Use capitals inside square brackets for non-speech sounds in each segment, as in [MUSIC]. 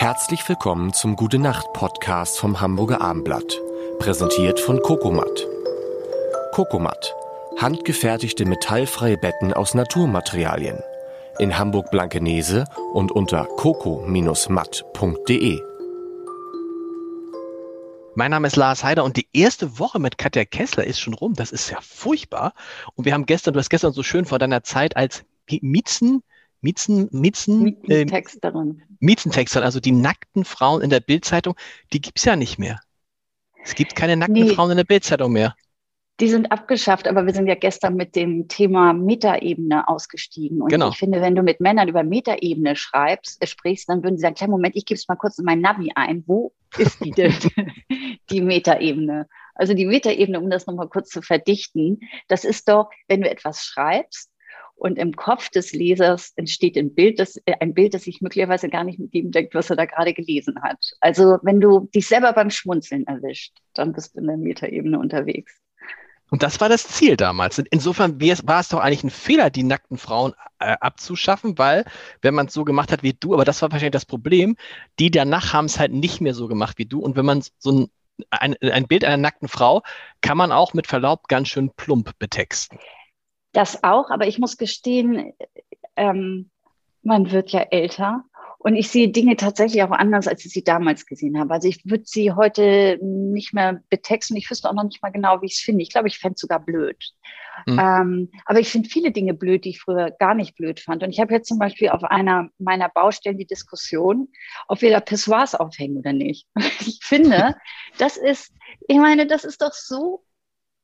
Herzlich willkommen zum Gute Nacht Podcast vom Hamburger Armblatt, präsentiert von Kokomat. Kokomat, handgefertigte metallfreie Betten aus Naturmaterialien. In Hamburg Blankenese und unter coco-matt.de. Mein Name ist Lars Heider und die erste Woche mit Katja Kessler ist schon rum. Das ist ja furchtbar. Und wir haben gestern, du hast gestern so schön vor deiner Zeit als Miezen, Miezen, Miezen, Miezentexterin. Äh, Miezentexterin, also die nackten Frauen in der Bildzeitung, die gibt's ja nicht mehr. Es gibt keine nackten Nee. Frauen in der Bildzeitung mehr. Die sind abgeschafft, aber wir sind ja gestern mit dem Thema Metaebene ausgestiegen. Und Genau. ich finde, wenn du mit Männern über Metaebene schreibst, äh, sprichst, dann würden sie sagen, kleinen Moment, ich gebe es mal kurz in mein Navi ein. Wo ist die denn, [LAUGHS] die Metaebene? Also die Metaebene, um das nochmal kurz zu verdichten, das ist doch, wenn du etwas schreibst und im Kopf des Lesers entsteht ein Bild, das, äh, ein Bild, das sich möglicherweise gar nicht mit dem deckt, was er da gerade gelesen hat. Also wenn du dich selber beim Schmunzeln erwischt, dann bist du in der Metaebene unterwegs. Und das war das Ziel damals. Insofern war es doch eigentlich ein Fehler, die nackten Frauen äh, abzuschaffen, weil, wenn man es so gemacht hat wie du, aber das war wahrscheinlich das Problem, die danach haben es halt nicht mehr so gemacht wie du. Und wenn man so ein, ein, ein Bild einer nackten Frau kann man auch mit Verlaub ganz schön plump betexten. Das auch, aber ich muss gestehen, ähm, man wird ja älter und ich sehe Dinge tatsächlich auch anders, als ich sie damals gesehen habe. Also ich würde sie heute nicht mehr betexten. Ich wüsste auch noch nicht mal genau, wie ich es finde. Ich glaube, ich fände es sogar blöd. Hm. Ähm, aber ich finde viele Dinge blöd, die ich früher gar nicht blöd fand. Und ich habe jetzt zum Beispiel auf einer meiner Baustellen die Diskussion, ob wir da Pissoirs aufhängen oder nicht. [LAUGHS] Ich finde, [LAUGHS] das ist, ich meine, das ist doch so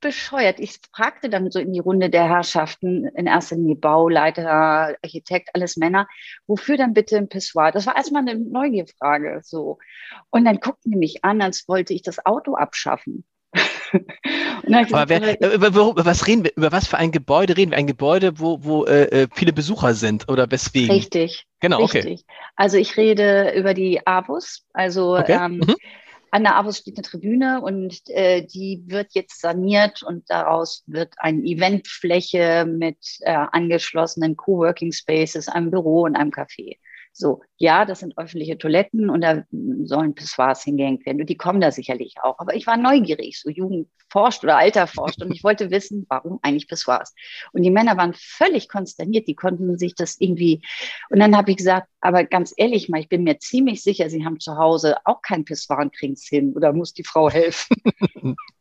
bescheuert. Ich fragte dann so in die Runde der Herrschaften, in erster Linie Bauleiter, Architekt, alles Männer, wofür dann bitte ein Pissoir? Das war erstmal eine Neugierfrage, so. Und dann guckten die mich an, als wollte ich das Auto abschaffen. [LAUGHS] Aber wer, äh, über, über, was reden wir? Über was für ein Gebäude reden wir? Ein Gebäude, wo, wo äh, äh, viele Besucher sind oder weswegen? richtig, Genau, okay. richtig. Also ich rede über die Avus, also Okay. ähm, Mhm. An der Avus steht eine Tribüne und äh, die wird jetzt saniert und daraus wird eine Eventfläche mit äh, angeschlossenen Coworking Spaces, einem Büro und einem Café. So, ja, das sind öffentliche Toiletten und da sollen Pissoirs hingehängt werden und die kommen da sicherlich auch. Aber ich war neugierig, so Jugend forscht oder Alter forscht und ich wollte wissen, warum eigentlich Pissoirs. Und die Männer waren völlig konsterniert, die konnten sich das irgendwie. Und dann habe ich gesagt, aber ganz ehrlich mal, ich bin mir ziemlich sicher, sie haben zu Hause auch kein Pissoir und kriegen es hin oder muss die Frau helfen? [LAUGHS]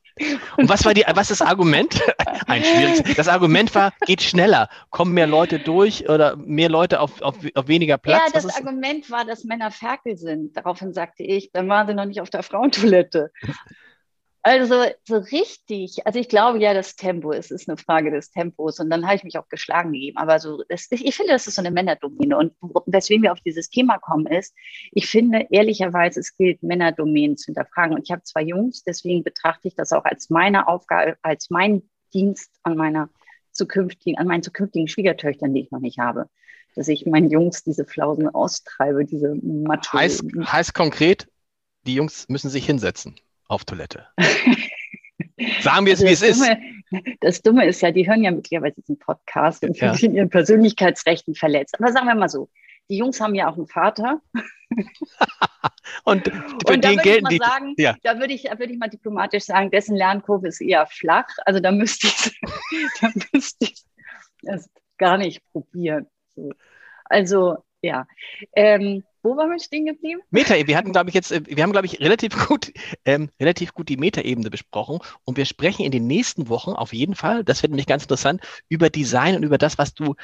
Und was war die, was ist das Argument? [LAUGHS] Ein schwieriges. Das Argument war, geht schneller, kommen mehr Leute durch oder mehr Leute auf, auf, auf weniger Platz. Ja, das Argument war, dass Männer Ferkel sind. Daraufhin sagte ich, dann waren sie noch nicht auf der Frauentoilette. Also so richtig, also ich glaube ja, das Tempo, es ist eine Frage des Tempos und dann habe ich mich auch geschlagen gegeben. Aber so, das, ich finde, das ist so eine Männerdomäne und weswegen wir auf dieses Thema kommen ist, ich finde ehrlicherweise, es gilt, Männerdomänen zu hinterfragen. Und ich habe zwei Jungs, deswegen betrachte ich das auch als meine Aufgabe, als mein Dienst an meiner zukünftigen, an meinen zukünftigen Schwiegertöchtern, die ich noch nicht habe, dass ich meinen Jungs diese Flausen austreibe, diese Macho. heißt, heißt konkret, die Jungs müssen sich hinsetzen auf Toilette. [LAUGHS] Sagen wir es, Also wie es ist. Dumme, das Dumme ist ja, die hören ja möglicherweise diesen Podcast und Ja. in ihren Persönlichkeitsrechten verletzt. Aber sagen wir mal so, die Jungs haben ja auch einen Vater. [LAUGHS] Und für und da den würde ich gelten mal die. sagen, ja. da würde ich, da würde ich mal diplomatisch sagen, dessen Lernkurve ist eher flach. Also da müsste ich, [LAUGHS] da müsste ich das gar nicht probieren. So. Also ja. Ähm, wo waren wir stehen geblieben? Meta, wir hatten, glaube ich, jetzt, äh, wir haben, glaube ich, relativ gut, ähm, relativ gut die Metaebene besprochen und wir sprechen in den nächsten Wochen auf jeden Fall, das wird nämlich ganz interessant, über Design und über das, was du,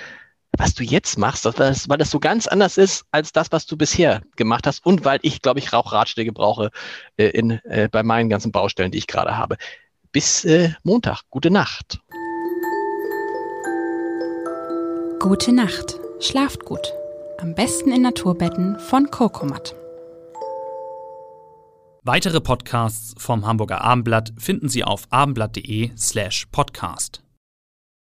was du jetzt machst, das- das, weil das so ganz anders ist als das, was du bisher gemacht hast und weil ich, glaube ich, auch Ratschläge brauche äh, in, äh, bei meinen ganzen Baustellen, die ich gerade habe. Bis äh, Montag. Gute Nacht. Gute Nacht. Schlaft gut. Am besten in Naturbetten von Kokomat. Weitere Podcasts vom Hamburger Abendblatt finden Sie auf abendblatt.de slash podcast.